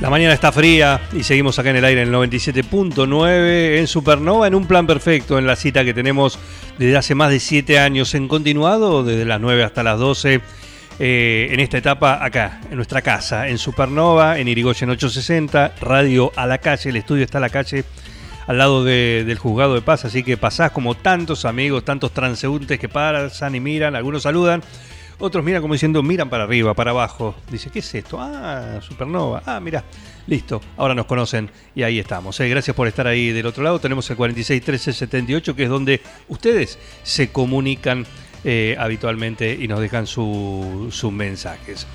La mañana está fría y seguimos acá en el aire en el 97.9 en Supernova en un plan perfecto en la cita que tenemos desde hace más de 7 años en continuado, desde las 9 hasta las 12 eh, en esta etapa acá, en nuestra casa, en Supernova, en Irigoyen 860, radio a la calle, el estudio está a la calle al lado de- del juzgado de paz, así que pasás como tantos amigos, tantos transeúntes que pasan y miran, algunos saludan, otros miran como diciendo, miran para arriba, para abajo. Dice, ¿qué es esto? Ah, Supernova. Ah, mira, listo. Ahora nos conocen y ahí estamos. Eh, gracias por estar ahí del otro lado. Tenemos el 46 13 78, que es donde ustedes se comunican eh, habitualmente y nos dejan su- sus mensajes.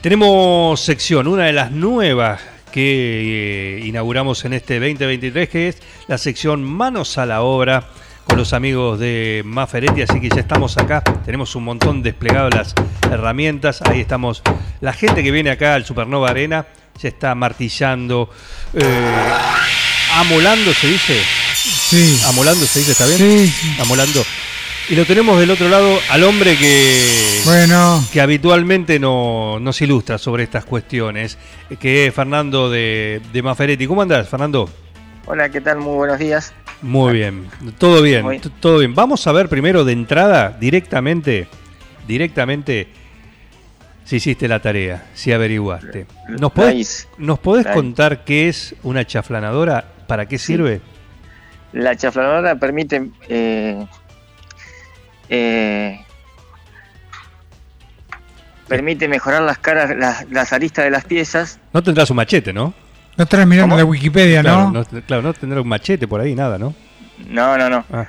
Tenemos sección, una de las nuevas que eh, inauguramos en este 2023, que es la sección Manos a la Obra con los amigos de Maferetti, así que ya estamos acá, tenemos un montón desplegado las herramientas, ahí estamos, la gente que viene acá al Supernova Arena ya está martillando, eh, amolando se dice, Sí. amolando se dice, ¿está bien? Sí, sí. Amolando. Y lo tenemos del otro lado al hombre que Bueno, que habitualmente no, nos ilustra sobre estas cuestiones, que es Fernando de, de Maferetti. ¿Cómo andás, Fernando? Hola, ¿qué tal? Muy buenos días. Muy bien, todo bien, Muy- todo bien. Vamos a ver primero de entrada, directamente, directamente, si hiciste la tarea, si averiguaste. ¿Nos podés. ¿nos podés contar qué es una chaflanadora? ¿Para qué sirve? La chaflanadora permite eh, eh, permite mejorar las caras, las, las aristas de las piezas. No tendrás un machete, ¿no? No estás mirando ¿Cómo? la Wikipedia, Claro, ¿no? no, claro, no tendrás un machete por ahí, nada, ¿no? No, no, no. Ah,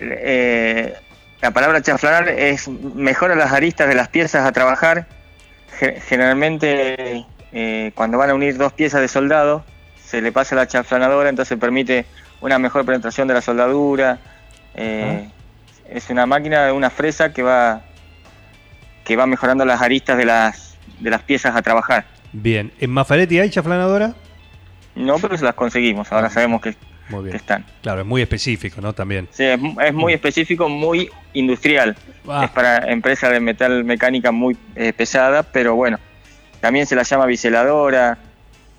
Eh, la palabra chaflanar es mejora las aristas de las piezas a trabajar. Ge- Generalmente eh, cuando van a unir dos piezas de soldado se le pasa la chaflanadora, entonces permite una mejor penetración de la soldadura. Eh, Es una máquina, una fresa que va que va mejorando las aristas de las de las piezas a trabajar. Bien. ¿En Maferetti hay chaflanadora? No, pero se las conseguimos. Ahora sabemos que, Muy que bien. están. Claro, es muy específico, ¿no? También. Sí, es, es muy específico, muy industrial. Ah. Es para empresa de metal mecánica muy eh, pesada, pero bueno, también se la llama biseladora,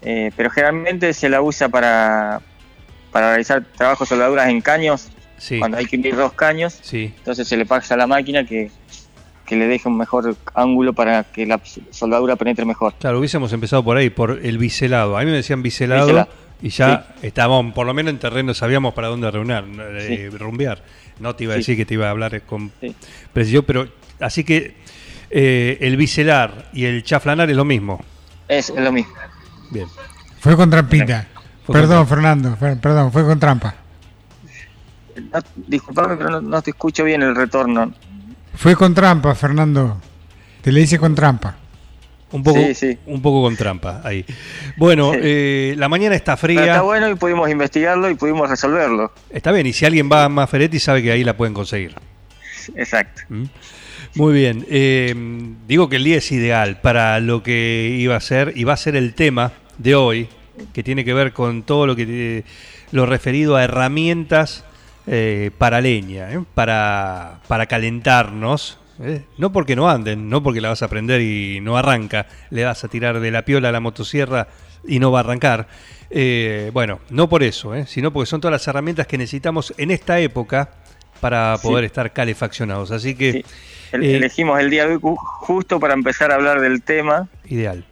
eh, pero generalmente se la usa para, para realizar trabajos soldaduras en caños, Sí, cuando hay que unir dos caños, sí. entonces se le pasa a la máquina que, que le deje un mejor ángulo para que la soldadura penetre mejor. Claro, hubiésemos empezado por ahí, por el biselado. A mí me decían biselado Biselado. y ya estábamos, por lo menos en terreno, sabíamos para dónde reunir, eh, rumbear. No te iba a Sí. decir que te iba a hablar con Sí. precisión, pero así que eh, el biselar y el chaflanar es lo mismo. Es, es lo mismo. Bien. Fue con trampita. Fue perdón, Fernando, fer- perdón, fue con trampa. No, disculpame, pero no, no te escucho bien el retorno. Fue con trampa, Fernando. Te le hice con trampa. Un poco, Sí, sí. un poco con trampa ahí. Bueno, Sí. eh, la mañana está Pero fría. está bueno y pudimos investigarlo y pudimos resolverlo. Está bien, y si alguien va a Maferetti sabe que ahí la pueden conseguir. Exacto. ¿Mm? Muy bien. eh, digo que el día es ideal para lo que iba a ser y va a ser el tema de hoy, que tiene que ver con todo lo que eh, lo referido a herramientas eh, para leña, ¿eh? para, para calentarnos. ¿eh? No porque no anden, no porque la vas a prender y no arranca, le vas a tirar de la piola a la motosierra y no va a arrancar. Bueno, no por eso, sino porque son todas las herramientas que necesitamos en esta época para Sí. poder estar calefaccionados. Así que Sí. Elegimos el día de hoy ju- justo para empezar a hablar del tema ideal.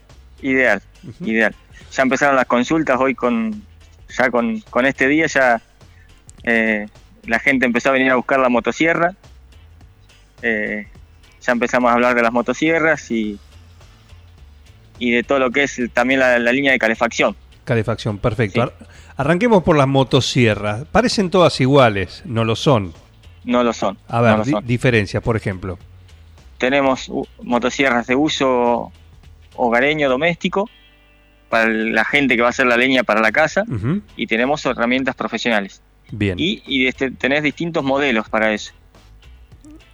ideal, ideal. Ya empezaron las consultas hoy con ya con, con este día ya eh, la gente empezó a venir a buscar la motosierra. Eh, ya empezamos a hablar de las motosierras y y de todo lo que es también la, la línea de calefacción. Calefacción, perfecto. Sí. Ar- Arranquemos por las motosierras. Parecen todas iguales, no lo son. No lo son. A ver, no di- diferencias, por ejemplo. Tenemos uh, motosierras de uso hogareño doméstico para la gente que va a hacer la leña para la casa y tenemos herramientas profesionales. Bien. Y, y este, tenés distintos modelos para eso.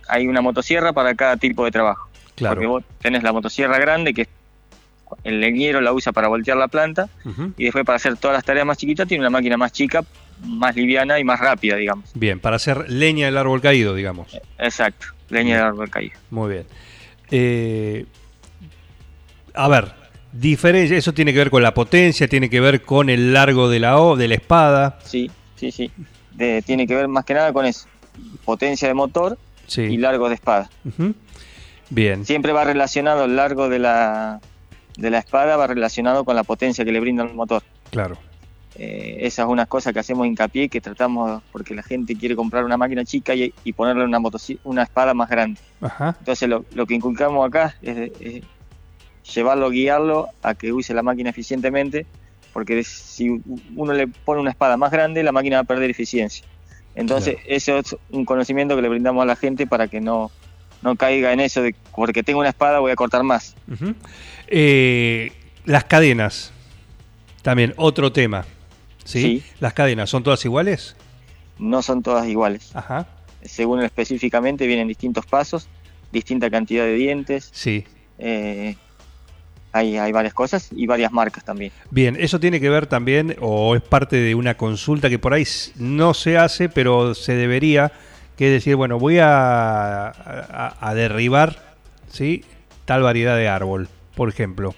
Hay una motosierra para cada tipo de trabajo. Claro. Porque vos tenés la motosierra grande, que el leñero la usa para voltear la planta, y después para hacer todas las tareas más chiquitas tiene una máquina más chica, más liviana y más rápida, digamos. Bien, para hacer leña del árbol caído, digamos. Exacto, leña de árbol caído. Muy bien. Eh, a ver, diferencia, eso tiene que ver con la potencia, tiene que ver con el largo de la, o- de la espada. Sí, sí, sí. De- tiene que ver más que nada con eso. Potencia de motor Sí. y largo de espada. Bien. Siempre va relacionado el largo de la, de la espada, va relacionado con la potencia que le brinda el motor. Claro. Eh, esa es una cosa que hacemos hincapié, que tratamos, porque la gente quiere comprar una máquina chica y, y ponerle una, una espada más grande. Ajá. Entonces lo, lo que inculcamos acá es, es llevarlo, guiarlo a que use la máquina eficientemente, porque si uno le pone una espada más grande, la máquina va a perder eficiencia. Entonces, eso es un conocimiento que le brindamos a la gente para que no, no caiga en eso de porque tengo una espada voy a cortar más. Eh, las cadenas. También otro tema. ¿sí? Sí. Las cadenas, ¿son todas iguales? No son todas iguales. Ajá. Según específicamente, vienen distintos pasos, distinta cantidad de dientes, Sí. eh, hay, hay varias cosas y varias marcas también. Bien, eso tiene que ver también, o es parte de una consulta que por ahí no se hace, pero se debería, que es decir, bueno, voy a, a- a derribar ¿sí? tal variedad de árbol, por ejemplo.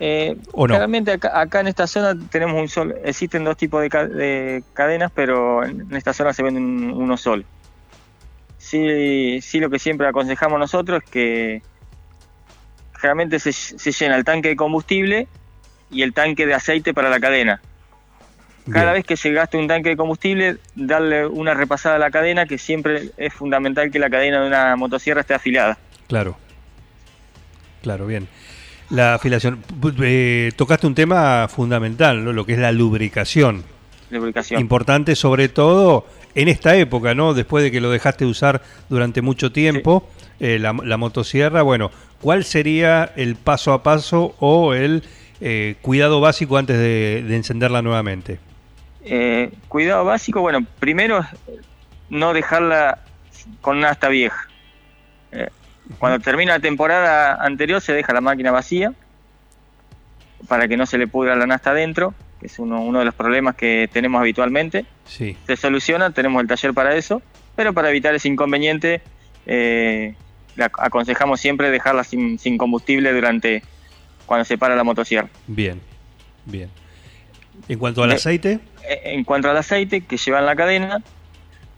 Eh, ¿O no? Realmente acá, acá en esta zona tenemos un solo, existen dos tipos de, ca- de cadenas, pero en en esta zona se vende un- uno solo. Sí, sí, lo que siempre aconsejamos nosotros es que generalmente se, se llena el tanque de combustible y el tanque de aceite para la cadena. Cada Bien, vez que se gaste un tanque de combustible, darle una repasada a la cadena, que siempre es fundamental que la cadena de una motosierra esté afilada. Claro. Claro, bien. La afiliación. Eh, tocaste un tema fundamental, ¿no? lo que es la lubricación. Lubricación. Importante sobre todo en esta época, ¿no? Después de que lo dejaste usar durante mucho tiempo, eh, la, la motosierra, bueno, ¿cuál sería el paso a paso o el eh, cuidado básico antes de, de encenderla nuevamente? Eh, cuidado básico, bueno, primero es no dejarla con una asta vieja. Eh, cuando termina la temporada anterior se deja la máquina vacía para que no se le pudra la nasta adentro, es uno, uno de los problemas que tenemos habitualmente. Sí, Se soluciona, tenemos el taller para eso, pero para evitar ese inconveniente eh, aconsejamos siempre dejarla sin, sin combustible durante cuando se para la motosierra. bien, bien. En cuanto al De- aceite, Eh, en cuanto al aceite que lleva en la cadena,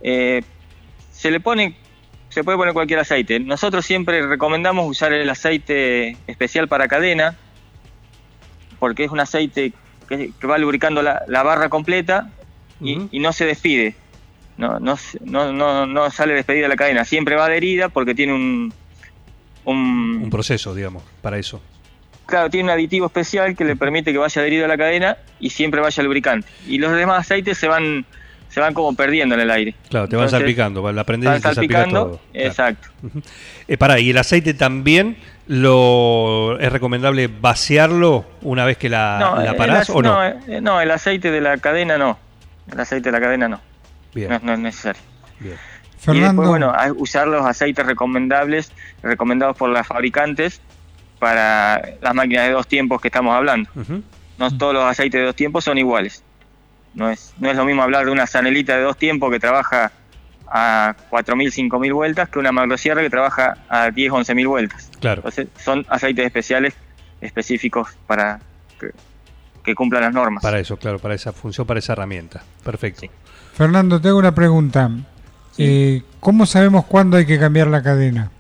eh, se le pone, se puede poner cualquier aceite. Nosotros siempre recomendamos usar el aceite especial para cadena, porque es un aceite que, que va lubricando la, la barra completa y, y no se despide. No, no, no, no, no sale despedida la cadena, siempre va adherida porque tiene un, un, un proceso, digamos, para eso. Claro, tiene un aditivo especial que le permite que vaya adherido a la cadena y siempre vaya lubricante. Y los demás aceites se van se van como perdiendo en el aire. Claro, te van Entonces, salpicando, la prendés y Van te salpica salpicando, todo. Claro. exacto. Ujú. Eh, pará, y el aceite también lo es recomendable vaciarlo una vez que la, no, la parás o no? eh, no, el aceite de la cadena no. El aceite de la cadena no. Bien, No, no es necesario. bien. Y Fernando, después, bueno, hay- usar los aceites recomendables, recomendados por las fabricantes para las máquinas de dos tiempos que estamos hablando. No todos los aceites de dos tiempos son iguales. No es, no es lo mismo hablar de una sanelita de dos tiempos que trabaja a 4.000, 5.000 vueltas que una motosierra que trabaja a 10, 11.000 vueltas. Claro, Entonces son aceites especiales específicos para que, que cumplan las normas. para eso, claro, para esa función, para esa herramienta. Perfecto. Sí. Fernando, te hago una pregunta. Eh, ¿Cómo sabemos cuándo hay que cambiar la cadena?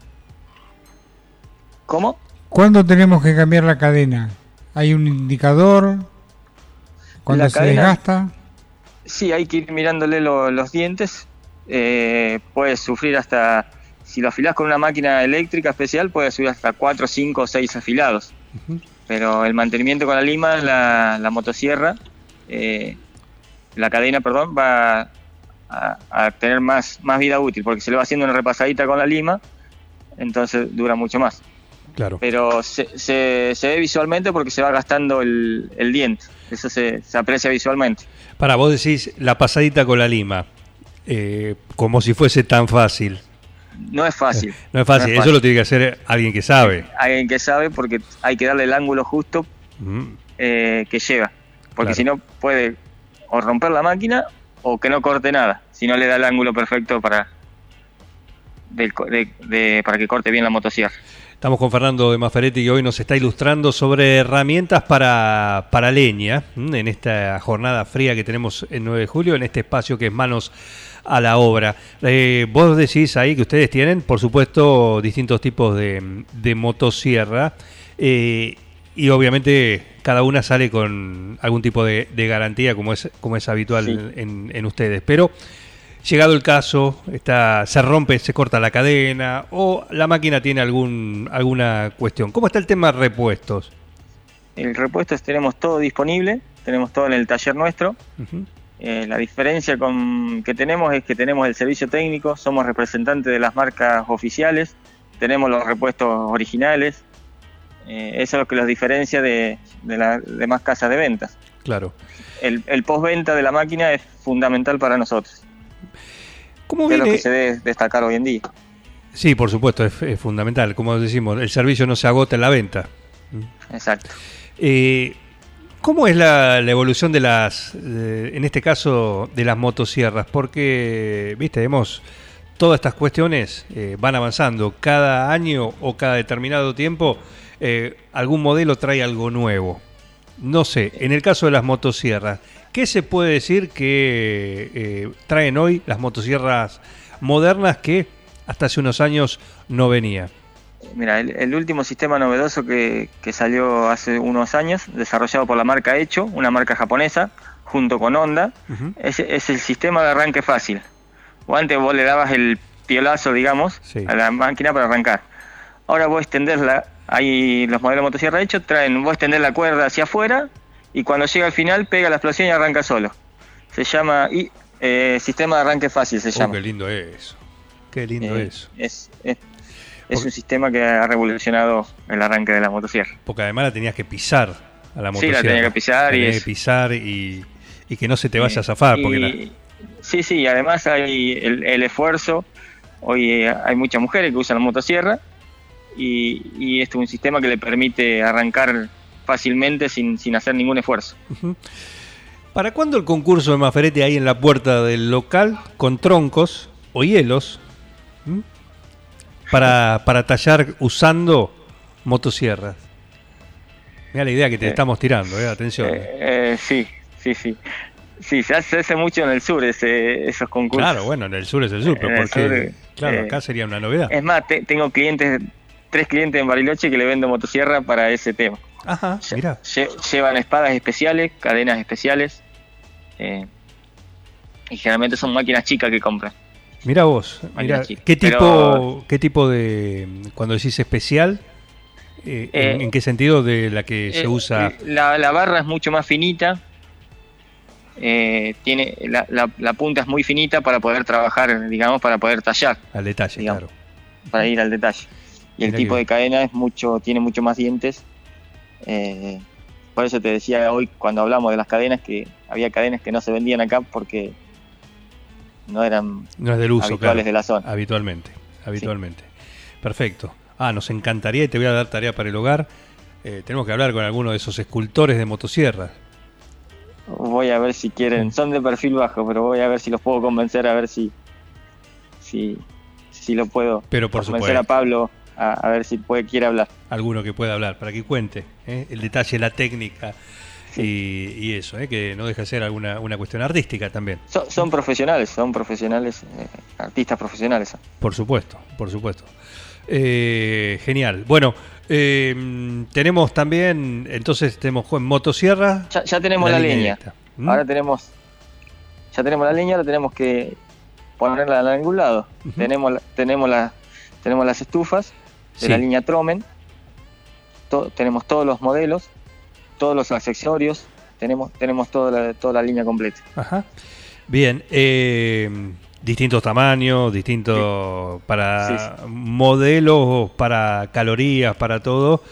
¿Cómo? ¿Cuándo tenemos que cambiar la cadena? ¿Hay un indicador? ¿Cuándo La se cadena- desgasta? Sí, hay que ir mirándole lo- los dientes. Eh, puede sufrir hasta, si lo afilás con una máquina eléctrica especial, puede subir hasta 4, 5 o 6 afilados. Pero el mantenimiento con la lima, la, la motosierra, eh, la cadena, perdón, va a, a tener más, más vida útil, porque se le va haciendo una repasadita con la lima, entonces dura mucho más. Claro. pero se, se, se ve visualmente porque se va gastando el, el diente. Eso se, se aprecia visualmente. Para vos decís la pasadita con la lima, eh, como si fuese tan fácil. No es fácil. No es fácil, eso lo tiene que hacer alguien que sabe. Alguien que sabe porque hay que darle el ángulo justo Mm, eh, que lleva. Porque Claro. si no puede o romper la máquina o que no corte nada. Si no le da el ángulo perfecto para, del de- de- para que corte bien la motosierra. Estamos con Fernando de Maferetti y hoy nos está ilustrando sobre herramientas para, para leña en esta jornada fría que tenemos el 9 de julio, en este espacio que es Manos a la Obra. Eh, vos decís ahí que ustedes tienen, por supuesto, distintos tipos de, de motosierra eh, y obviamente cada una sale con algún tipo de, de garantía como es, como es habitual Sí. en, en ustedes. Pero Llegado el caso, está, se rompe, se corta la cadena o la máquina tiene algún, alguna cuestión. ¿Cómo está el tema repuestos? El repuesto es- tenemos todo disponible, tenemos todo en el taller nuestro. Eh, la diferencia con, que tenemos es que tenemos el servicio técnico, somos representantes de las marcas oficiales, tenemos los repuestos originales. Eh, eso es lo que los diferencia de, de las demás casas de ventas. Claro. El, el postventa de la máquina es fundamental para nosotros. ¿Cómo que es lo que se debe destacar hoy en día. Sí, por supuesto, es, es fundamental. Como decimos, el servicio no se agota en la venta. Exacto. Eh, ¿Cómo es la, la evolución de las, eh, en este caso, de las motosierras? Porque, viste, vemos todas estas cuestiones eh, van avanzando. Cada año o cada determinado tiempo, eh, algún modelo trae algo nuevo. No sé, en el caso de las motosierras, ¿qué se puede decir que eh, traen hoy las motosierras modernas que hasta hace unos años no venía? Mira, el, el último sistema novedoso que, que salió hace unos años, desarrollado por la marca Hecho, una marca japonesa, junto con Honda, es, es el sistema de arranque fácil. O antes vos le dabas el piolazo, digamos, Sí. a la máquina para arrancar. Ahora vos extenderla, ahí los modelos de motosierra Hecho traen, vos extender la cuerda hacia afuera y cuando llega al final pega la explosión y arranca solo. Se llama y, eh, sistema de arranque fácil, se Oh, llama. qué lindo eso. Qué lindo Eh, eso. Es, es, es Porque- un sistema que ha revolucionado el arranque de la motosierra. Porque además la tenías que pisar a la Sí, motosierra. la tenía que pisar La y tenías que pisar y, y que no se te vaya a zafar. Porque la- Sí, sí, además hay el, el esfuerzo. Hoy eh, hay muchas mujeres que usan la motosierra y, y este es un sistema que le permite arrancar fácilmente sin, sin hacer ningún esfuerzo. ¿Para cuándo el concurso de Maferetti ahí en la puerta del local con troncos o hielos? Para, para tallar usando motosierras. Mira la idea que te Eh, estamos tirando, eh, atención. Eh, sí, sí, sí. Sí, se hace, se hace mucho en el sur ese, esos concursos. claro, bueno, en el sur es el sur, pero porque, sur, claro, acá sería una novedad. Es más, te- tengo clientes, tres clientes en Bariloche que le vendo motosierra para ese tema. Ajá, Lle- mira. lle- llevan espadas especiales, cadenas especiales. eh, y generalmente son máquinas chicas que compran. Mira vos, mira. ¿qué tipo, Pero- qué tipo de, cuando decís especial, eh, en, Eh, en qué sentido de la que se usa? La, la barra es mucho más finita. eh, tiene la, la- la punta es muy finita para poder trabajar, digamos, para poder tallar, Al detalle, digamos. claro. para ir al detalle. Y el tipo de cadena es mucho, tiene mucho más dientes. eh, por eso te decía hoy cuando hablamos de las cadenas que había cadenas que no se vendían acá porque no eran No es del uso, habituales claro. de la zona. Habitualmente, habitualmente. Perfecto. Ah, nos encantaría y te voy a dar tarea para el hogar. Eh, tenemos que hablar con alguno de esos escultores de motosierras. Voy a ver si quieren, son de perfil bajo, pero voy a ver si los puedo convencer, a ver si si, si lo puedo Pero por convencer supuesto. a Pablo a, a ver si puede quiere hablar. Alguno que pueda hablar, para que cuente ¿eh? el detalle, la técnica y, y eso, ¿eh? que no deja de ser alguna una cuestión artística también. Son, son profesionales, son profesionales, eh, artistas profesionales. Por supuesto, por supuesto. Eh, genial. Bueno, tenemos también, entonces tenemos en motosierra. Ya, ya tenemos la, leña. directa. ¿Mm? Ahora tenemos ya tenemos la leña, ahora tenemos que ponerla en algún lado. Ujú. Tenemos la- tenemos la, tenemos las estufas de la línea Tromen. To- tenemos todos los modelos, todos los accesorios, tenemos tenemos toda la, toda la línea completa. Ajá. Bien. eh, distintos tamaños, distintos para modelos, para calorías, para todo.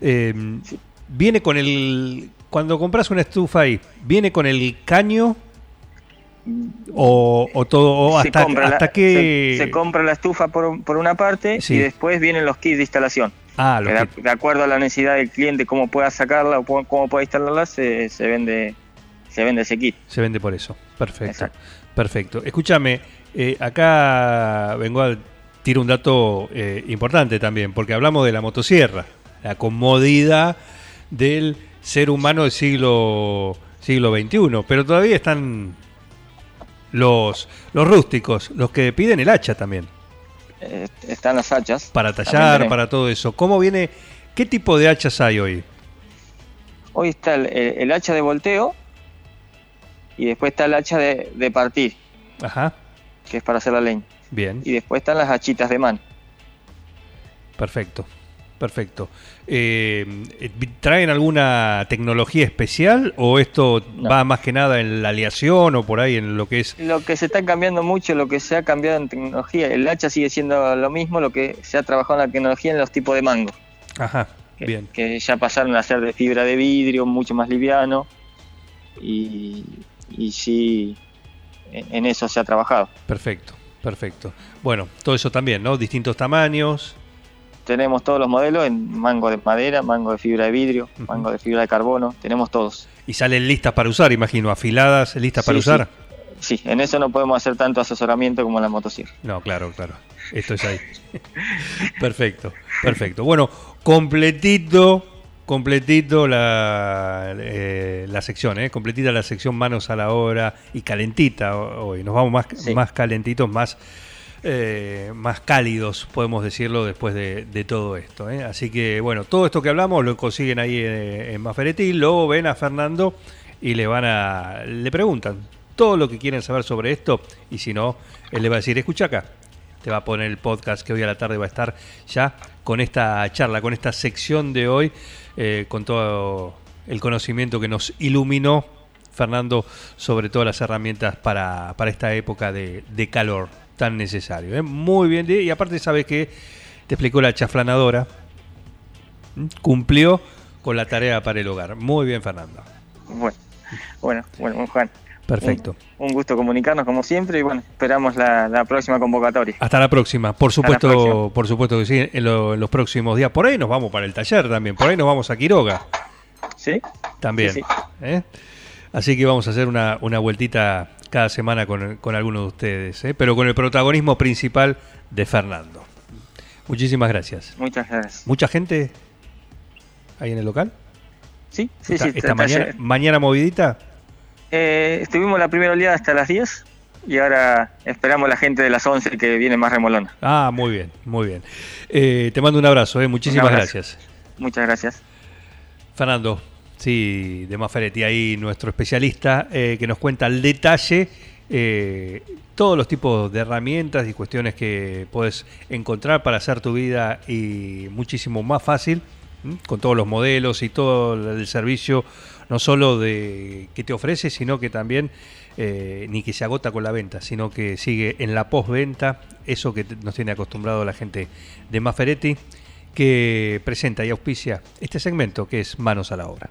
Eh, Viene con el. Cuando compras una estufa ahí, ¿viene con el caño? O, o todo, o hasta, compra hasta la, que. se, se compra la estufa por, por una parte Sí. y después vienen los kits de instalación. Ah, de, de acuerdo a la necesidad del cliente, cómo pueda sacarla o cómo, cómo pueda instalarla, se, se vende se vende ese kit. Se vende por eso. Perfecto. Exacto. Perfecto. Escúchame, eh, acá vengo a tirar un dato eh, importante también, porque hablamos de la motosierra, la comodidad del ser humano del siglo, siglo XXI, pero todavía están los, los rústicos, los que piden el hacha también, Eh, están las hachas. para tallar, para todo eso. ¿Cómo viene? ¿Qué tipo de hachas hay hoy? Hoy está el, el- el hacha de volteo y después está el hacha de, de partir, Ajá, que es para hacer la leña. bien. Y después están las hachitas de mano. Perfecto, perfecto. Eh, ¿Traen alguna tecnología especial o esto No. va más que nada en la aleación o por ahí en lo que es... Lo que se está cambiando mucho, lo que se ha cambiado en tecnología, el hacha sigue siendo lo mismo, lo que se ha trabajado en la tecnología en los tipos de mango. Ajá, que, bien, que ya pasaron a ser de fibra de vidrio, mucho más liviano. Y, y sí, en en eso se ha trabajado. perfecto, perfecto. Bueno, todo eso también, ¿no? Distintos tamaños. Tenemos todos los modelos en mango de madera, mango de fibra de vidrio, mango de fibra de carbono, tenemos todos. Y salen listas para usar, imagino, afiladas, listas para usar. Sí, en eso no podemos hacer tanto asesoramiento como en la motosierra. No, claro, claro. Esto es ahí. perfecto, perfecto. Bueno, completito, completito la, eh, la sección, ¿eh? Completita la sección manos a la obra y calentita ho- hoy. Nos vamos más, Sí. más calentitos, más, eh, más cálidos, podemos decirlo, después de, todo esto. ¿eh? Así que, bueno, todo esto que hablamos lo consiguen ahí eh, en Maferetti, luego ven a Fernando y le van a le preguntan todo lo que quieren saber sobre esto y si no, él le va a decir, escucha acá, te va a poner el podcast que hoy a la tarde va a estar ya con esta charla, con esta sección de hoy, con todo el conocimiento que nos iluminó Fernando sobre todas las herramientas para, para esta época de calor tan necesario. ¿eh? Muy bien, y aparte sabes que te explicó la chaflanadora, cumplió con la tarea para el hogar. Muy bien, Fernando. Bueno, bueno, bueno, Juan. Perfecto. Un, un gusto comunicarnos como siempre y bueno, esperamos la, la próxima convocatoria. Hasta la próxima. Por supuesto, próxima. por supuesto que sí, en, lo- en los próximos días. Por ahí nos vamos para el taller también. Por ahí nos vamos a Quiroga ¿Sí? también. Sí, sí. ¿eh? Así que vamos a hacer una, una vueltita cada semana con, con algunos de ustedes, ¿eh? pero con el protagonismo principal de Fernando. Muchísimas gracias. Muchas gracias. ¿Mucha gente ahí en el local? Sí, sí, esta sí. esta mañana, mañana movidita. Eh, estuvimos la primera oleada hasta las 10 y ahora esperamos la gente de las 11 que viene más remolona. Ah, muy bien, muy bien. Eh, te mando un abrazo, ¿eh? muchísimas Un abrazo. gracias. Muchas gracias. Fernando, sí, de Maferetti, ahí nuestro especialista eh, que nos cuenta al detalle eh, todos los tipos de herramientas y cuestiones que puedes encontrar para hacer tu vida y muchísimo más fácil, con todos los modelos y todo el servicio, no solo de que te ofrece, sino que también eh, ni que se agota con la venta, sino que sigue en la postventa, eso que nos tiene acostumbrado la gente de Maferetti que presenta y auspicia este segmento que es Manos a la Obra.